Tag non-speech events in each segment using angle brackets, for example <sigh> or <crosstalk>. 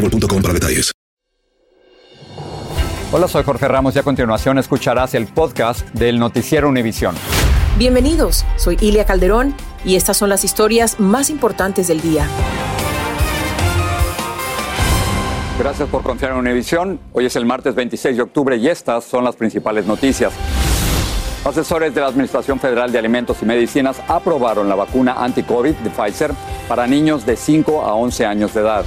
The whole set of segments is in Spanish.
boostmobile.com para detalles. Hola, soy Jorge Ramos y a continuación escucharás el podcast del Noticiero Univisión. Bienvenidos, soy Ilia Calderón y estas son las historias más importantes del día. Gracias por confiar en Univisión. Hoy es el martes 26 de octubre y estas son las principales noticias. Asesores de la Administración Federal de Alimentos y Medicinas aprobaron la vacuna anti-COVID de Pfizer para niños de 5 a 11 años de edad.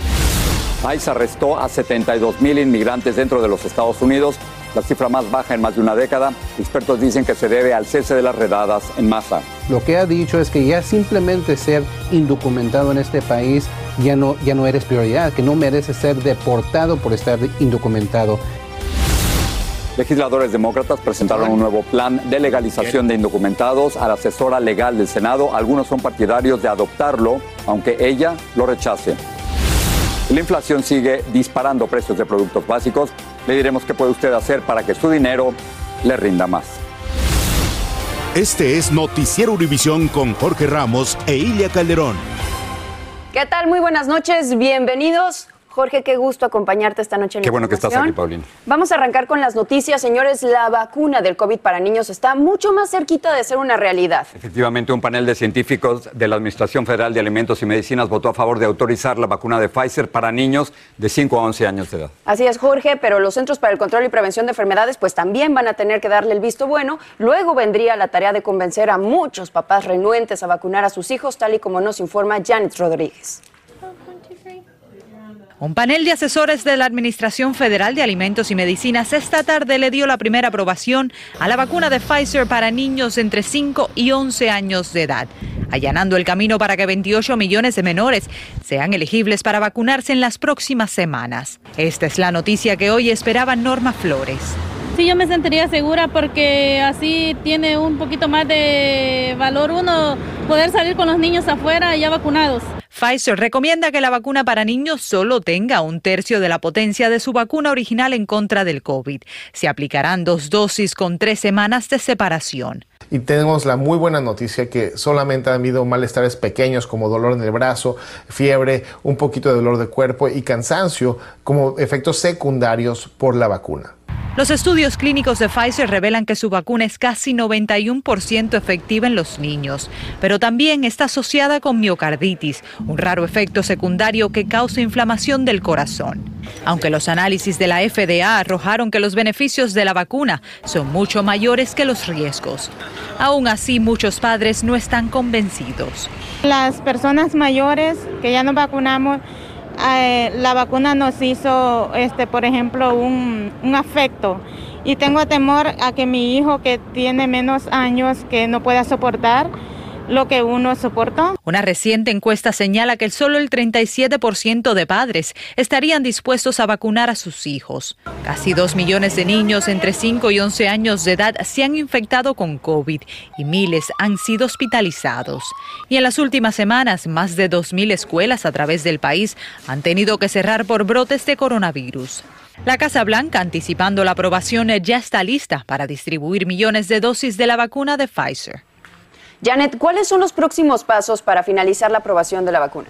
ICE arrestó a 72 mil inmigrantes dentro de los Estados Unidos, la cifra más baja en más de una década. Expertos dicen que se debe al cese de las redadas en masa. Lo que ha dicho es que ya simplemente ser indocumentado en este país ya no, ya no eres prioridad, que no mereces ser deportado por estar indocumentado. Legisladores demócratas presentaron un nuevo plan de legalización de indocumentados a la asesora legal del Senado. Algunos son partidarios de adoptarlo, aunque ella lo rechace. La inflación sigue disparando precios de productos básicos. Le diremos qué puede usted hacer para que su dinero le rinda más. Este es Noticiero Univisión con Jorge Ramos e Ilia Calderón. ¿Qué tal? Muy buenas noches, bienvenidos. Jorge, qué gusto acompañarte esta noche. En qué bueno que estás aquí, Paulina. Vamos a arrancar con las noticias, señores. La vacuna del COVID para niños está mucho más cerquita de ser una realidad. Efectivamente, un panel de científicos de la Administración Federal de Alimentos y Medicinas votó a favor de autorizar la vacuna de Pfizer para niños de 5 a 11 años de edad. Así es, Jorge, pero los Centros para el Control y Prevención de Enfermedades pues también van a tener que darle el visto bueno. Luego vendría la tarea de convencer a muchos papás renuentes a vacunar a sus hijos, tal y como nos informa Janet Rodríguez. Un panel de asesores de la Administración Federal de Alimentos y Medicinas esta tarde le dio la primera aprobación a la vacuna de Pfizer para niños entre 5 y 11 años de edad, allanando el camino para que 28 millones de menores sean elegibles para vacunarse en las próximas semanas. Esta es la noticia que hoy esperaba Norma Flores. Sí, yo me sentiría segura porque así tiene un poquito más de valor uno poder salir con los niños afuera ya vacunados. Pfizer recomienda que la vacuna para niños solo tenga un tercio de la potencia de su vacuna original en contra del COVID. Se aplicarán dos dosis con tres semanas de separación. Y tenemos la muy buena noticia que solamente han habido malestares pequeños como dolor en el brazo, fiebre, un poquito de dolor de cuerpo y cansancio como efectos secundarios por la vacuna. Los estudios clínicos de Pfizer revelan que su vacuna es casi 91% efectiva en los niños, pero también está asociada con miocarditis, un raro efecto secundario que causa inflamación del corazón. Aunque los análisis de la FDA arrojaron que los beneficios de la vacuna son mucho mayores que los riesgos. Aún así, muchos padres no están convencidos. Las personas mayores que ya nos vacunamos, eh, la vacuna nos hizo, este, por ejemplo, un, un afecto. Y tengo temor a que mi hijo que tiene menos años, que no pueda soportar, lo que uno soporta. Una reciente encuesta señala que solo el 37% de padres estarían dispuestos a vacunar a sus hijos. Casi 2 millones de niños entre 5 y 11 años de edad se han infectado con COVID y miles han sido hospitalizados. Y en las últimas semanas, más de 2.000 escuelas a través del país han tenido que cerrar por brotes de coronavirus. La Casa Blanca, anticipando la aprobación, ya está lista para distribuir millones de dosis de la vacuna de Pfizer. Janet, ¿cuáles son los próximos pasos para finalizar la aprobación de la vacuna?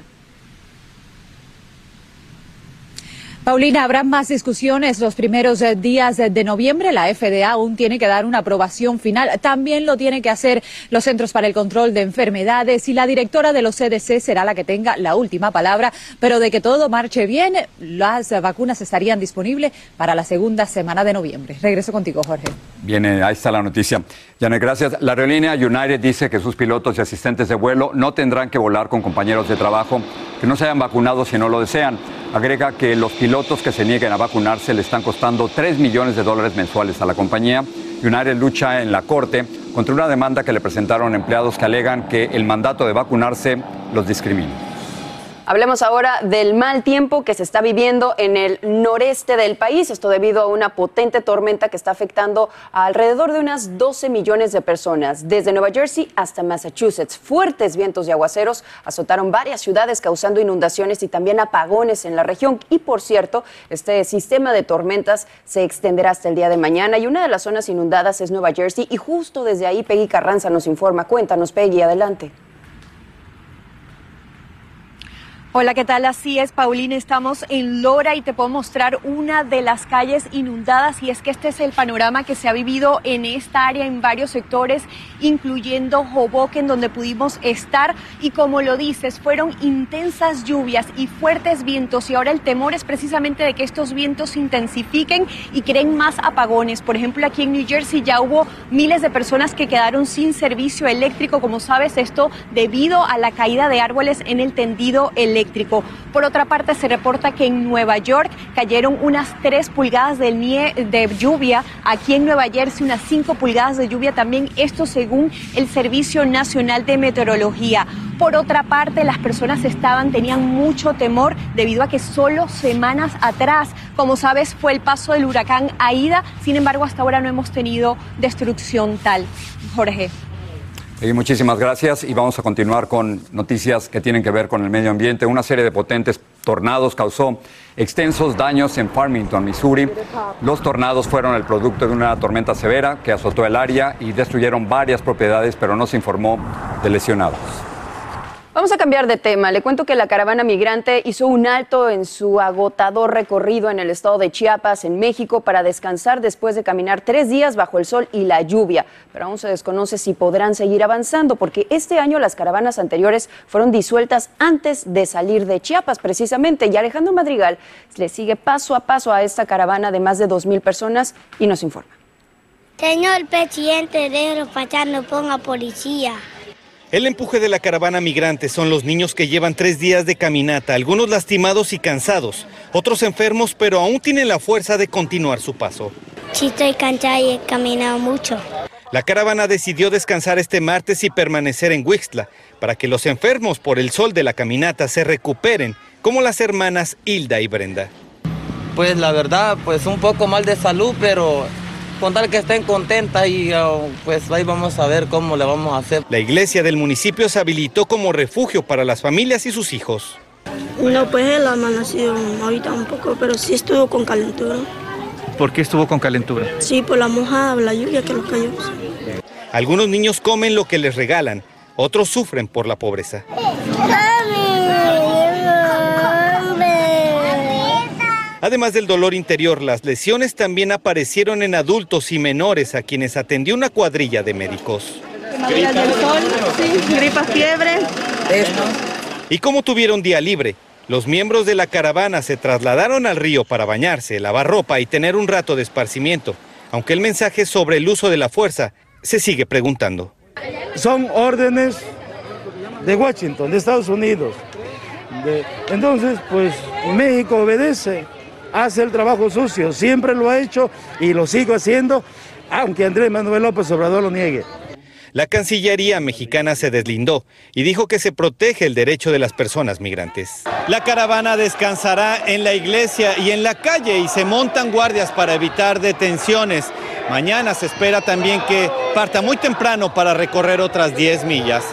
Paulina, habrá más discusiones los primeros eh, días de noviembre. La FDA aún tiene que dar una aprobación final. También lo tiene que hacer los Centros para el Control de Enfermedades y la directora de los CDC será la que tenga la última palabra. Pero de que todo marche bien, las vacunas estarían disponibles para la segunda semana de noviembre. Regreso contigo, Jorge. viene, ahí está la noticia. Gracias. La aerolínea United dice que sus pilotos y asistentes de vuelo no tendrán que volar con compañeros de trabajo que no se hayan vacunado si no lo desean. Agrega que los pilotos que se nieguen a vacunarse le están costando 3 millones de dólares mensuales a la compañía. United lucha en la corte contra una demanda que le presentaron empleados que alegan que el mandato de vacunarse los discrimina. Hablemos ahora del mal tiempo que se está viviendo en el noreste del país, esto debido a una potente tormenta que está afectando a alrededor de unas 12 millones de personas, desde Nueva Jersey hasta Massachusetts. Fuertes vientos y aguaceros azotaron varias ciudades causando inundaciones y también apagones en la región. Y por cierto, este sistema de tormentas se extenderá hasta el día de mañana y una de las zonas inundadas es Nueva Jersey y justo desde ahí Peggy Carranza nos informa. Cuéntanos, Peggy, adelante. Hola, ¿qué tal? Así es, Paulina, estamos en Lora y te puedo mostrar una de las calles inundadas y es que este es el panorama que se ha vivido en esta área en varios sectores, incluyendo Hoboken, donde pudimos estar y como lo dices, fueron intensas lluvias y fuertes vientos y ahora el temor es precisamente de que estos vientos intensifiquen y creen más apagones. Por ejemplo, aquí en New Jersey ya hubo miles de personas que quedaron sin servicio eléctrico, como sabes, esto debido a la caída de árboles en el tendido eléctrico. Por otra parte, se reporta que en Nueva York cayeron unas 3 pulgadas de, de lluvia, aquí en Nueva Jersey unas 5 pulgadas de lluvia también, esto según el Servicio Nacional de Meteorología. Por otra parte, las personas estaban, tenían mucho temor debido a que solo semanas atrás, como sabes, fue el paso del huracán Aida. Sin embargo, hasta ahora no hemos tenido destrucción tal. Jorge muchísimas gracias y vamos a continuar con noticias que tienen que ver con el medio ambiente. Una serie de potentes tornados causó extensos daños en Farmington, Missouri. Los tornados fueron el producto de una tormenta severa que azotó el área y destruyeron varias propiedades, pero no se informó de lesionados. Vamos a cambiar de tema. Le cuento que la caravana migrante hizo un alto en su agotador recorrido en el estado de Chiapas, en México, para descansar después de caminar tres días bajo el sol y la lluvia. Pero aún se desconoce si podrán seguir avanzando, porque este año las caravanas anteriores fueron disueltas antes de salir de Chiapas, precisamente. Y Alejandro Madrigal le sigue paso a paso a esta caravana de más de dos mil personas y nos informa. Señor presidente, déjelo pasar, no ponga policía. El empuje de la caravana migrante son los niños que llevan tres días de caminata, algunos lastimados y cansados, otros enfermos, pero aún tienen la fuerza de continuar su paso. Sí, estoy cansada y he caminado mucho. La caravana decidió descansar este martes y permanecer en Wixla para que los enfermos por el sol de la caminata se recuperen, como las hermanas Hilda y Brenda. Pues la verdad, pues un poco mal de salud, pero con tal que estén contentas y oh, pues ahí vamos a ver cómo le vamos a hacer. La iglesia del municipio se habilitó como refugio para las familias y sus hijos. No, pues él ha amanecido ahorita un poco, pero sí estuvo con calentura. ¿Por qué estuvo con calentura? Sí, por la mojada, la lluvia que los cayó. Algunos niños comen lo que les regalan, otros sufren por la pobreza. Además del dolor interior, las lesiones también aparecieron en adultos y menores a quienes atendió una cuadrilla de médicos. gripa, fiebre. Y como tuvieron día libre, los miembros de la caravana se trasladaron al río para bañarse, lavar ropa y tener un rato de esparcimiento, aunque el mensaje sobre el uso de la fuerza se sigue preguntando. Son órdenes de Washington, de Estados Unidos. entonces, pues México obedece hace el trabajo sucio, siempre lo ha hecho y lo sigo haciendo, aunque Andrés Manuel López Obrador lo niegue. La Cancillería mexicana se deslindó y dijo que se protege el derecho de las personas migrantes. La caravana descansará en la iglesia y en la calle y se montan guardias para evitar detenciones. Mañana se espera también que parta muy temprano para recorrer otras 10 millas.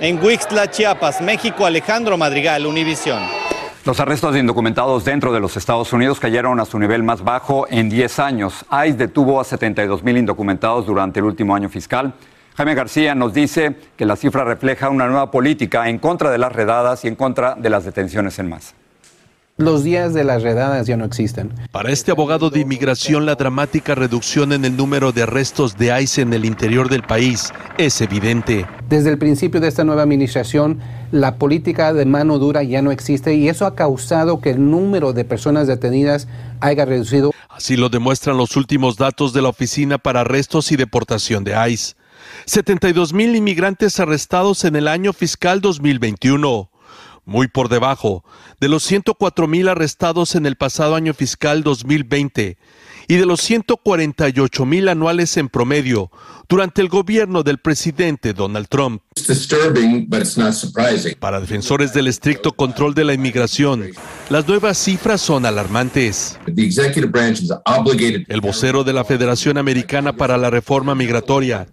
En Huixtla, Chiapas, México, Alejandro Madrigal, Univisión. Los arrestos de indocumentados dentro de los Estados Unidos cayeron a su nivel más bajo en 10 años. ICE detuvo a 72 mil indocumentados durante el último año fiscal. Jaime García nos dice que la cifra refleja una nueva política en contra de las redadas y en contra de las detenciones en masa. Los días de las redadas ya no existen. Para este abogado de inmigración, la dramática reducción en el número de arrestos de ICE en el interior del país es evidente. Desde el principio de esta nueva administración, la política de mano dura ya no existe y eso ha causado que el número de personas detenidas haya reducido. Así lo demuestran los últimos datos de la Oficina para Arrestos y Deportación de ICE. 72 mil inmigrantes arrestados en el año fiscal 2021, muy por debajo de los 104 mil arrestados en el pasado año fiscal 2020 y de los 148 mil anuales en promedio durante el gobierno del presidente Donald Trump. Para defensores del estricto control de la inmigración, las nuevas cifras son alarmantes. El vocero de la Federación Americana para la Reforma Migratoria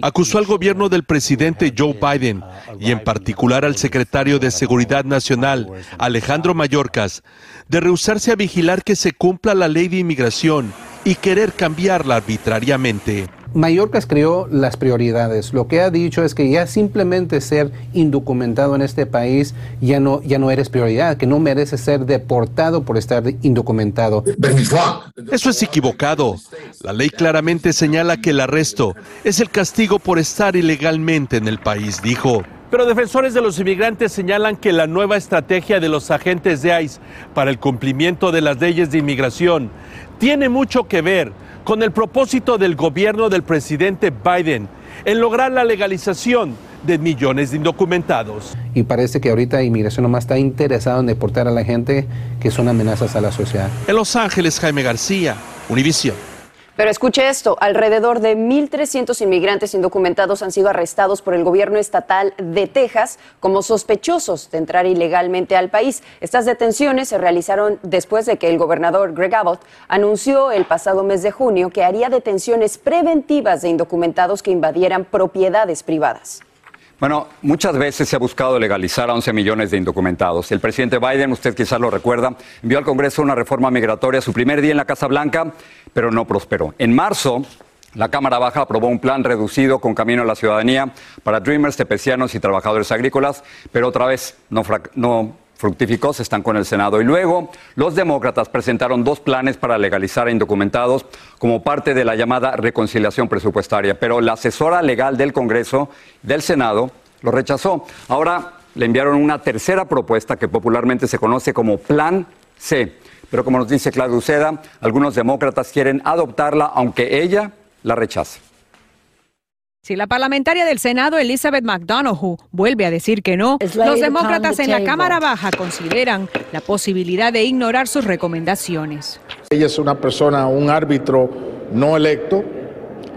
acusó al gobierno del presidente Joe Biden y en particular al secretario de Seguridad Nacional, Alejandro Mayorkas, de rehusarse a vigilar que se cumpla la ley de inmigración y querer cambiarla arbitrariamente. Mallorcas creó las prioridades. Lo que ha dicho es que ya simplemente ser indocumentado en este país ya no, ya no eres prioridad, que no mereces ser deportado por estar indocumentado. Eso es equivocado. La ley claramente señala que el arresto es el castigo por estar ilegalmente en el país, dijo. Pero defensores de los inmigrantes señalan que la nueva estrategia de los agentes de ICE para el cumplimiento de las leyes de inmigración tiene mucho que ver con el propósito del gobierno del presidente Biden en lograr la legalización de millones de indocumentados. Y parece que ahorita inmigración nomás está interesada en deportar a la gente que son amenazas a la sociedad. En Los Ángeles, Jaime García, Univision. Pero escuche esto, alrededor de 1.300 inmigrantes indocumentados han sido arrestados por el gobierno estatal de Texas como sospechosos de entrar ilegalmente al país. Estas detenciones se realizaron después de que el gobernador Greg Abbott anunció el pasado mes de junio que haría detenciones preventivas de indocumentados que invadieran propiedades privadas. Bueno, muchas veces se ha buscado legalizar a 11 millones de indocumentados. El presidente Biden, usted quizás lo recuerda, envió al Congreso una reforma migratoria su primer día en la Casa Blanca, pero no prosperó. En marzo, la Cámara Baja aprobó un plan reducido con camino a la ciudadanía para Dreamers, tepecianos y trabajadores agrícolas, pero otra vez no, no fructificó, se estancó en el Senado. Y luego los demócratas presentaron dos planes para legalizar a indocumentados como parte de la llamada reconciliación presupuestaria, pero la asesora legal del Congreso, del Senado, lo rechazó. Ahora le enviaron una tercera propuesta que popularmente se conoce como Plan C. Pero como nos dice Claudio Uceda, algunos demócratas quieren adoptarla aunque ella la rechace. Si la parlamentaria del Senado, Elizabeth McDonough, vuelve a decir que no, los demócratas en la Cámara Baja consideran la posibilidad de ignorar sus recomendaciones. Ella es una persona, un árbitro no electo,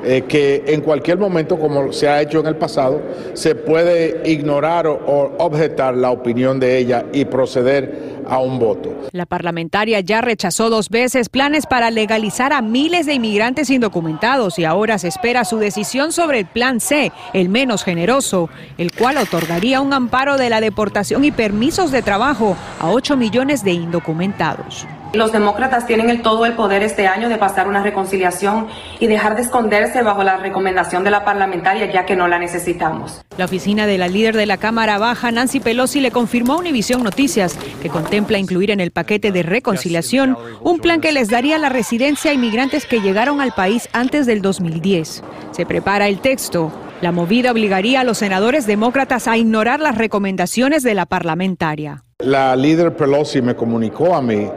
eh, que en cualquier momento, como se ha hecho en el pasado, se puede ignorar o objetar la opinión de ella y proceder a un voto. La parlamentaria ya rechazó dos veces planes para legalizar a miles de inmigrantes indocumentados y ahora se espera su decisión sobre el plan C, el menos generoso, el cual otorgaría un amparo de la deportación y permisos de trabajo a 8 millones de indocumentados. Los demócratas tienen el todo el poder este año de pasar una reconciliación y dejar de esconderse bajo la recomendación de la parlamentaria ya que no la necesitamos. La oficina de la líder de la Cámara Baja, Nancy Pelosi, le confirmó a Univisión Noticias que contempla incluir en el paquete de reconciliación un plan que les daría la residencia a inmigrantes que llegaron al país antes del 2010. Se prepara el texto. La movida obligaría a los senadores demócratas a ignorar las recomendaciones de la parlamentaria. La líder Pelosi me comunicó a mí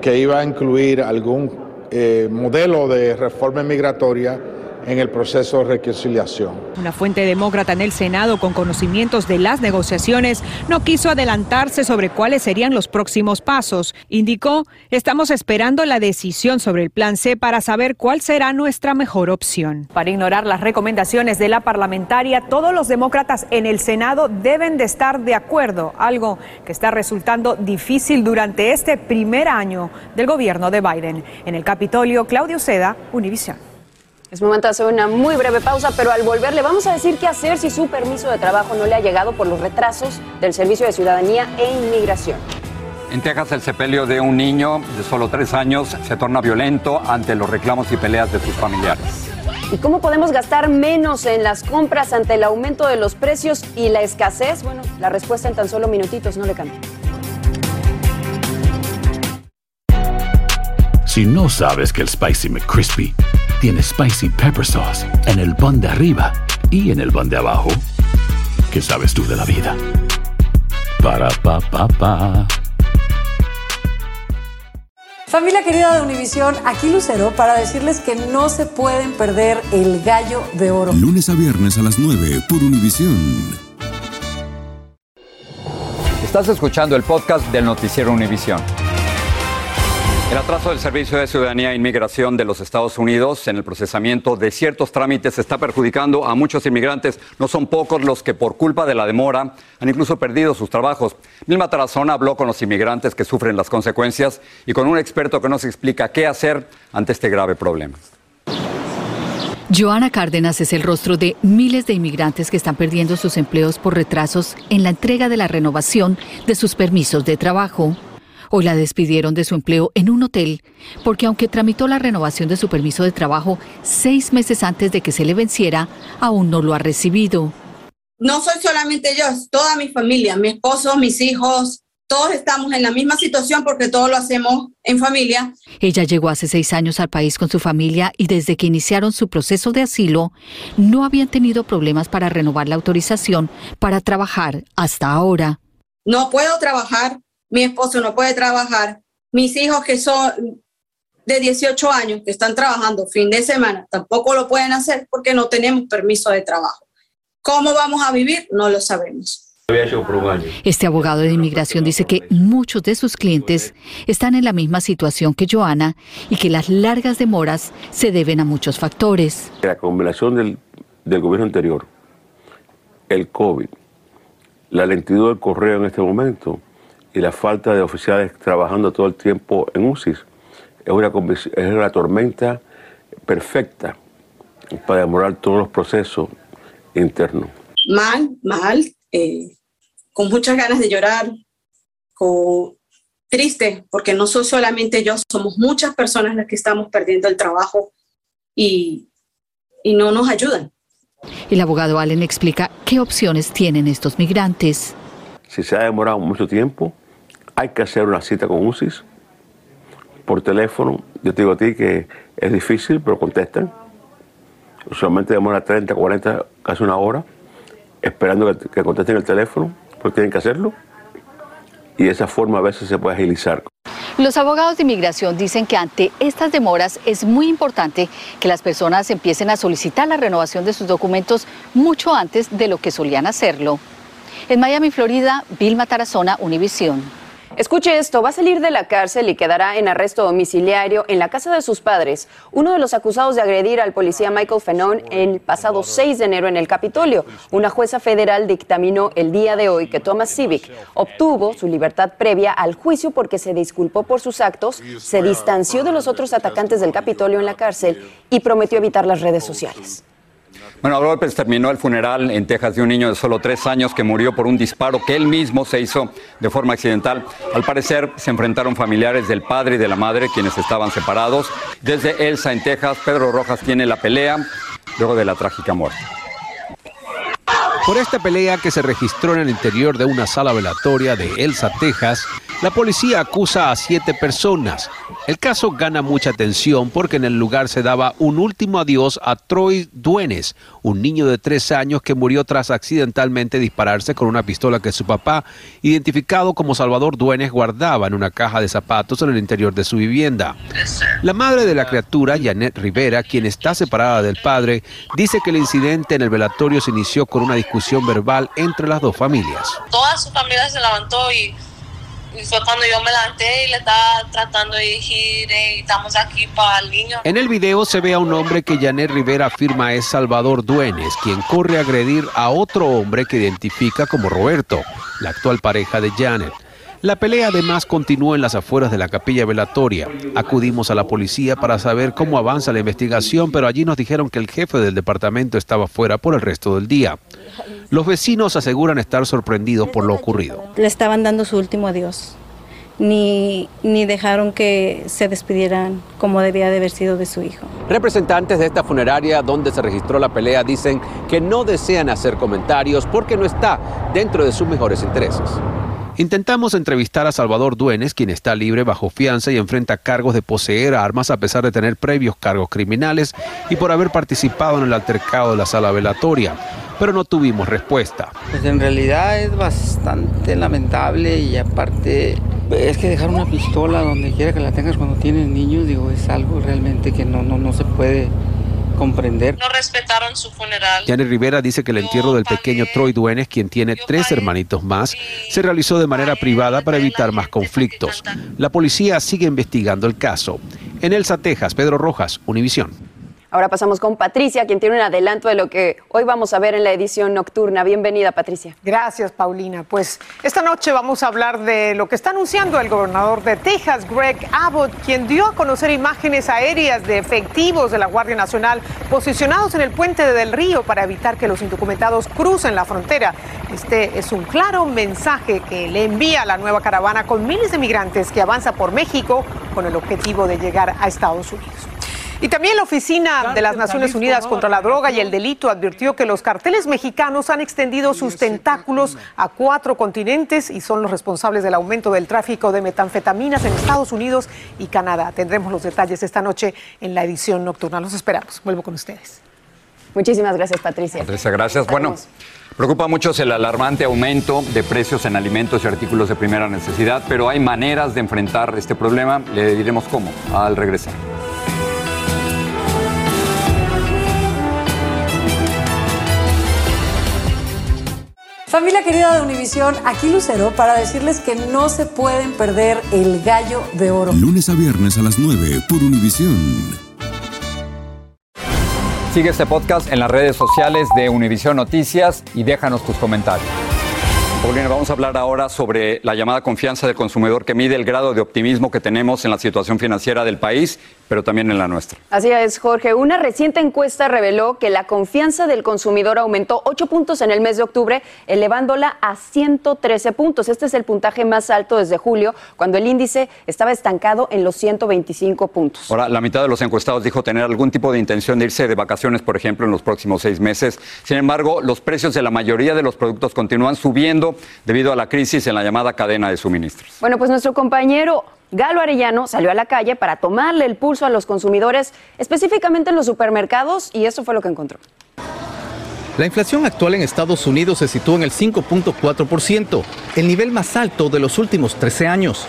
que iba a incluir algún eh, modelo de reforma migratoria en el proceso de reconciliación. Una fuente demócrata en el Senado con conocimientos de las negociaciones no quiso adelantarse sobre cuáles serían los próximos pasos. Indicó, estamos esperando la decisión sobre el plan C para saber cuál será nuestra mejor opción. Para ignorar las recomendaciones de la parlamentaria, todos los demócratas en el Senado deben de estar de acuerdo, algo que está resultando difícil durante este primer año del gobierno de Biden. En el Capitolio, Claudio Seda, Univision. Es momento de hacer una muy breve pausa, pero al volver le vamos a decir qué hacer si su permiso de trabajo no le ha llegado por los retrasos del Servicio de Ciudadanía e Inmigración. En Texas, el sepelio de un niño de solo tres años se torna violento ante los reclamos y peleas de sus familiares. ¿Y cómo podemos gastar menos en las compras ante el aumento de los precios y la escasez? Bueno, la respuesta en tan solo minutitos no le cambia. Si no sabes que el Spicy McCrispy tiene Spicy Pepper Sauce en el pan de arriba y en el pan de abajo, ¿qué sabes tú de la vida? Para, pa, pa, pa. Familia querida de Univisión, aquí Lucero para decirles que no se pueden perder el gallo de oro. Lunes a viernes a las 9 por Univisión. Estás escuchando el podcast del noticiero Univisión. El atraso del Servicio de Ciudadanía e Inmigración de los Estados Unidos en el procesamiento de ciertos trámites está perjudicando a muchos inmigrantes. No son pocos los que por culpa de la demora han incluso perdido sus trabajos. Milma Tarazona habló con los inmigrantes que sufren las consecuencias y con un experto que nos explica qué hacer ante este grave problema. Joana Cárdenas es el rostro de miles de inmigrantes que están perdiendo sus empleos por retrasos en la entrega de la renovación de sus permisos de trabajo. Hoy la despidieron de su empleo en un hotel porque aunque tramitó la renovación de su permiso de trabajo seis meses antes de que se le venciera, aún no lo ha recibido. No soy solamente yo, es toda mi familia, mi esposo, mis hijos, todos estamos en la misma situación porque todo lo hacemos en familia. Ella llegó hace seis años al país con su familia y desde que iniciaron su proceso de asilo no habían tenido problemas para renovar la autorización para trabajar hasta ahora. No puedo trabajar mi esposo no puede trabajar, mis hijos que son de 18 años, que están trabajando fin de semana, tampoco lo pueden hacer porque no tenemos permiso de trabajo. ¿Cómo vamos a vivir? No lo sabemos. Este abogado de inmigración dice que muchos de sus clientes están en la misma situación que Joana y que las largas demoras se deben a muchos factores. La combinación del, del gobierno anterior, el COVID, la lentitud del correo en este momento y la falta de oficiales trabajando todo el tiempo en UCIS es una, es una tormenta perfecta para demorar todos los procesos internos. Mal, mal, eh, con muchas ganas de llorar, con, triste, porque no soy solamente yo, somos muchas personas las que estamos perdiendo el trabajo y, y no nos ayudan. El abogado Allen explica qué opciones tienen estos migrantes. Si se ha demorado mucho tiempo, hay que hacer una cita con UCIS por teléfono. Yo te digo a ti que es difícil, pero contestan. Usualmente demora 30, 40, casi una hora, esperando que, contesten el teléfono, porque tienen que hacerlo. Y de esa forma a veces se puede agilizar. Los abogados de inmigración dicen que ante estas demoras es muy importante que las personas empiecen a solicitar la renovación de sus documentos mucho antes de lo que solían hacerlo. En Miami, Florida, Vilma Tarazona, Univisión. Escuche esto, va a salir de la cárcel y quedará en arresto domiciliario en la casa de sus padres, uno de los acusados de agredir al policía Michael Fenón el pasado 6 de enero en el Capitolio. Una jueza federal dictaminó el día de hoy que Thomas Civic obtuvo su libertad previa al juicio porque se disculpó por sus actos, se distanció de los otros atacantes del Capitolio en la cárcel y prometió evitar las redes sociales. Bueno, a golpes terminó el funeral en Texas de un niño de solo tres años que murió por un disparo que él mismo se hizo de forma accidental. Al parecer se enfrentaron familiares del padre y de la madre quienes estaban separados. Desde Elsa en Texas, Pedro Rojas tiene la pelea luego de la trágica muerte. Por esta pelea que se registró en el interior de una sala velatoria de Elsa, Texas, la policía acusa a siete personas. El caso gana mucha atención porque en el lugar se daba un último adiós a Troy Duenes, un niño de tres años que murió tras accidentalmente dispararse con una pistola que su papá, identificado como Salvador Duenes, guardaba en una caja de zapatos en el interior de su vivienda. La madre de la criatura, Janet Rivera, quien está separada del padre, dice que el incidente en el velatorio se inició con una discusión verbal entre las dos familias. Toda su familia se levantó y y fue cuando yo me levanté y le estaba tratando de decir, estamos aquí para el niño. En el video se ve a un hombre que Janet Rivera afirma es Salvador Duenes, quien corre a agredir a otro hombre que identifica como Roberto, la actual pareja de Janet. La pelea además continuó en las afueras de la capilla velatoria. Acudimos a la policía para saber cómo avanza la investigación, pero allí nos dijeron que el jefe del departamento estaba fuera por el resto del día. Los vecinos aseguran estar sorprendidos por lo ocurrido. Le estaban dando su último adiós. Ni, ni, dejaron que se despidieran como debía de haber sido de su hijo. Representantes de esta funeraria donde se registró la pelea dicen que no desean hacer comentarios porque no está dentro de sus mejores intereses. Intentamos entrevistar a Salvador Duenes, quien está libre bajo fianza y enfrenta cargos de poseer armas a pesar de tener previos cargos criminales y por haber participado en el altercado de la sala velatoria, pero no tuvimos respuesta. Pues en realidad es bastante lamentable y aparte Es que dejar una pistola donde quiera que la tengas cuando tienes niños, digo, es algo realmente que no, no, no se puede comprender. No respetaron su funeral. Janet Rivera dice que el entierro del pequeño Troy Duenes, quien tiene tres hermanitos más, se realizó de manera privada para evitar más conflictos. La policía sigue investigando el caso. En Elsa, Texas, Pedro Rojas, Univisión. Ahora pasamos con Patricia, quien tiene un adelanto de lo que hoy vamos a ver en la edición nocturna. Bienvenida, Patricia. Gracias, Paulina. Pues esta noche vamos a hablar de lo que está anunciando el gobernador de Texas, Greg Abbott, quien dio a conocer imágenes aéreas de efectivos de la Guardia Nacional posicionados en el puente Del Río para evitar que los indocumentados crucen la frontera. Este es un claro mensaje que le envía a la nueva caravana con miles de migrantes que avanza por México con el objetivo de llegar a Estados Unidos. Y también la Oficina de las Naciones Unidas contra la Droga y el Delito advirtió que los carteles mexicanos han extendido sus tentáculos a cuatro continentes y son los responsables del aumento del tráfico de metanfetaminas en Estados Unidos y Canadá. Tendremos los detalles esta noche en la edición nocturna. Los esperamos. Vuelvo con ustedes. Muchísimas gracias, Patricia. Patricia, gracias. Bueno, preocupa mucho el alarmante aumento de precios en alimentos y artículos de primera necesidad, pero hay maneras de enfrentar este problema. Le diremos cómo al regresar. Familia querida de Univisión, aquí Lucero para decirles que no se pueden perder el gallo de oro. Lunes a viernes a las 9 por Univisión. Sigue este podcast en las redes sociales de Univisión Noticias y déjanos tus comentarios. Paulina, vamos a hablar ahora sobre la llamada confianza del consumidor que mide el grado de optimismo que tenemos en la situación financiera del país, pero también en la nuestra. Así es, Jorge. Una reciente encuesta reveló que la confianza del consumidor aumentó 8 puntos en el mes de octubre, elevándola a 113 puntos. Este es el puntaje más alto desde julio, cuando el índice estaba estancado en los 125 puntos. Ahora, la mitad de los encuestados dijo tener algún tipo de intención de irse de vacaciones, por ejemplo, en los próximos seis meses. Sin embargo, los precios de la mayoría de los productos continúan subiendo debido a la crisis en la llamada cadena de suministros. Bueno, pues nuestro compañero Galo Arellano salió a la calle para tomarle el pulso a los consumidores, específicamente en los supermercados, y eso fue lo que encontró. La inflación actual en Estados Unidos se sitúa en el 5.4%, el nivel más alto de los últimos 13 años.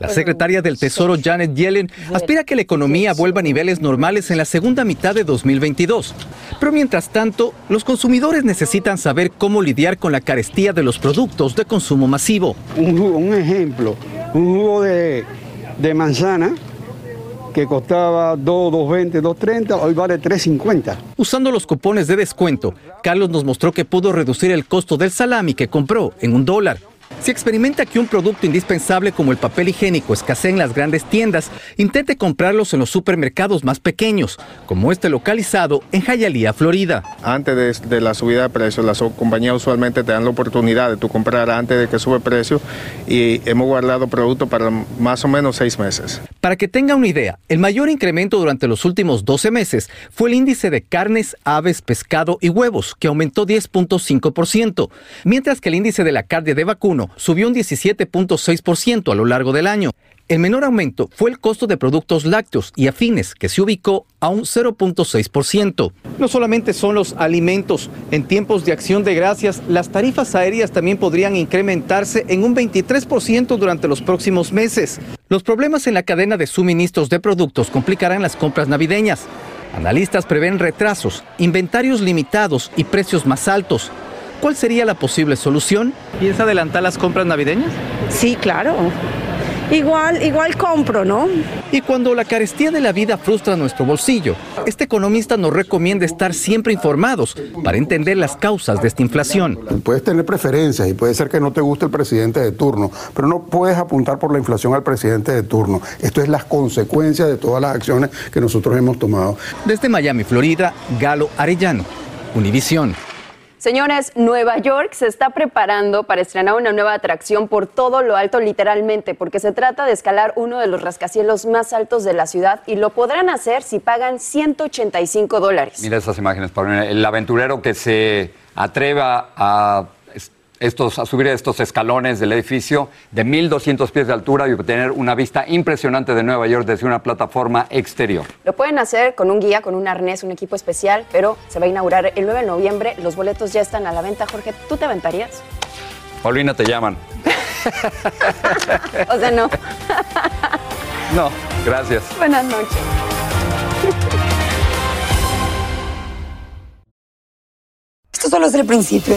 La secretaria del Tesoro Janet Yellen aspira a que la economía vuelva a niveles normales en la segunda mitad de 2022. Pero mientras tanto, los consumidores necesitan saber cómo lidiar con la carestía de los productos de consumo masivo. Un, ejemplo, un jugo de, de manzana que costaba 2, 2.20, 2.30, hoy vale 3.50. Usando los cupones de descuento, Carlos nos mostró que pudo reducir el costo del salami que compró en un dólar. Si experimenta que un producto indispensable como el papel higiénico escasea en las grandes tiendas, intente comprarlos en los supermercados más pequeños, como este localizado en Hialeah, Florida. Antes de, de la subida de precios, las compañías usualmente te dan la oportunidad de tú comprar antes de que sube el precio y hemos guardado productos para más o menos seis meses. Para que tenga una idea, el mayor incremento durante los últimos 12 meses fue el índice de carnes, aves, pescado y huevos, que aumentó 10.5%, mientras que el índice de la carne de vacuno subió un 17.6% a lo largo del año. El menor aumento fue el costo de productos lácteos y afines, que se ubicó a un 0.6%. No solamente son los alimentos. En tiempos de acción de gracias, las tarifas aéreas también podrían incrementarse en un 23% durante los próximos meses. Los problemas en la cadena de suministros de productos complicarán las compras navideñas. Analistas prevén retrasos, inventarios limitados y precios más altos. ¿Cuál sería la posible solución? ¿Piensa adelantar las compras navideñas? Sí, claro. Igual, igual compro, ¿no? Y cuando la carestía de la vida frustra nuestro bolsillo, este economista nos recomienda estar siempre informados para entender las causas de esta inflación. Puedes tener preferencias y puede ser que no te guste el presidente de turno, pero no puedes apuntar por la inflación al presidente de turno. Esto es las consecuencias de todas las acciones que nosotros hemos tomado. Desde Miami, Florida, Galo Arellano, Univisión. Señores, Nueva York se está preparando para estrenar una nueva atracción por todo lo alto, literalmente, porque se trata de escalar uno de los rascacielos más altos de la ciudad y lo podrán hacer si pagan 185 dólares. Mira esas imágenes, Paulina. El aventurero que se atreva a, estos, a subir estos escalones del edificio de 1.200 pies de altura y obtener una vista impresionante de Nueva York desde una plataforma exterior. Lo pueden hacer con un guía, con un arnés, un equipo especial, pero se va a inaugurar el 9 de noviembre. Los boletos ya están a la venta. Jorge, ¿tú te aventarías? Paulina, te llaman. <laughs> o sea, no. <laughs> No, gracias. Buenas noches. Esto solo es el principio.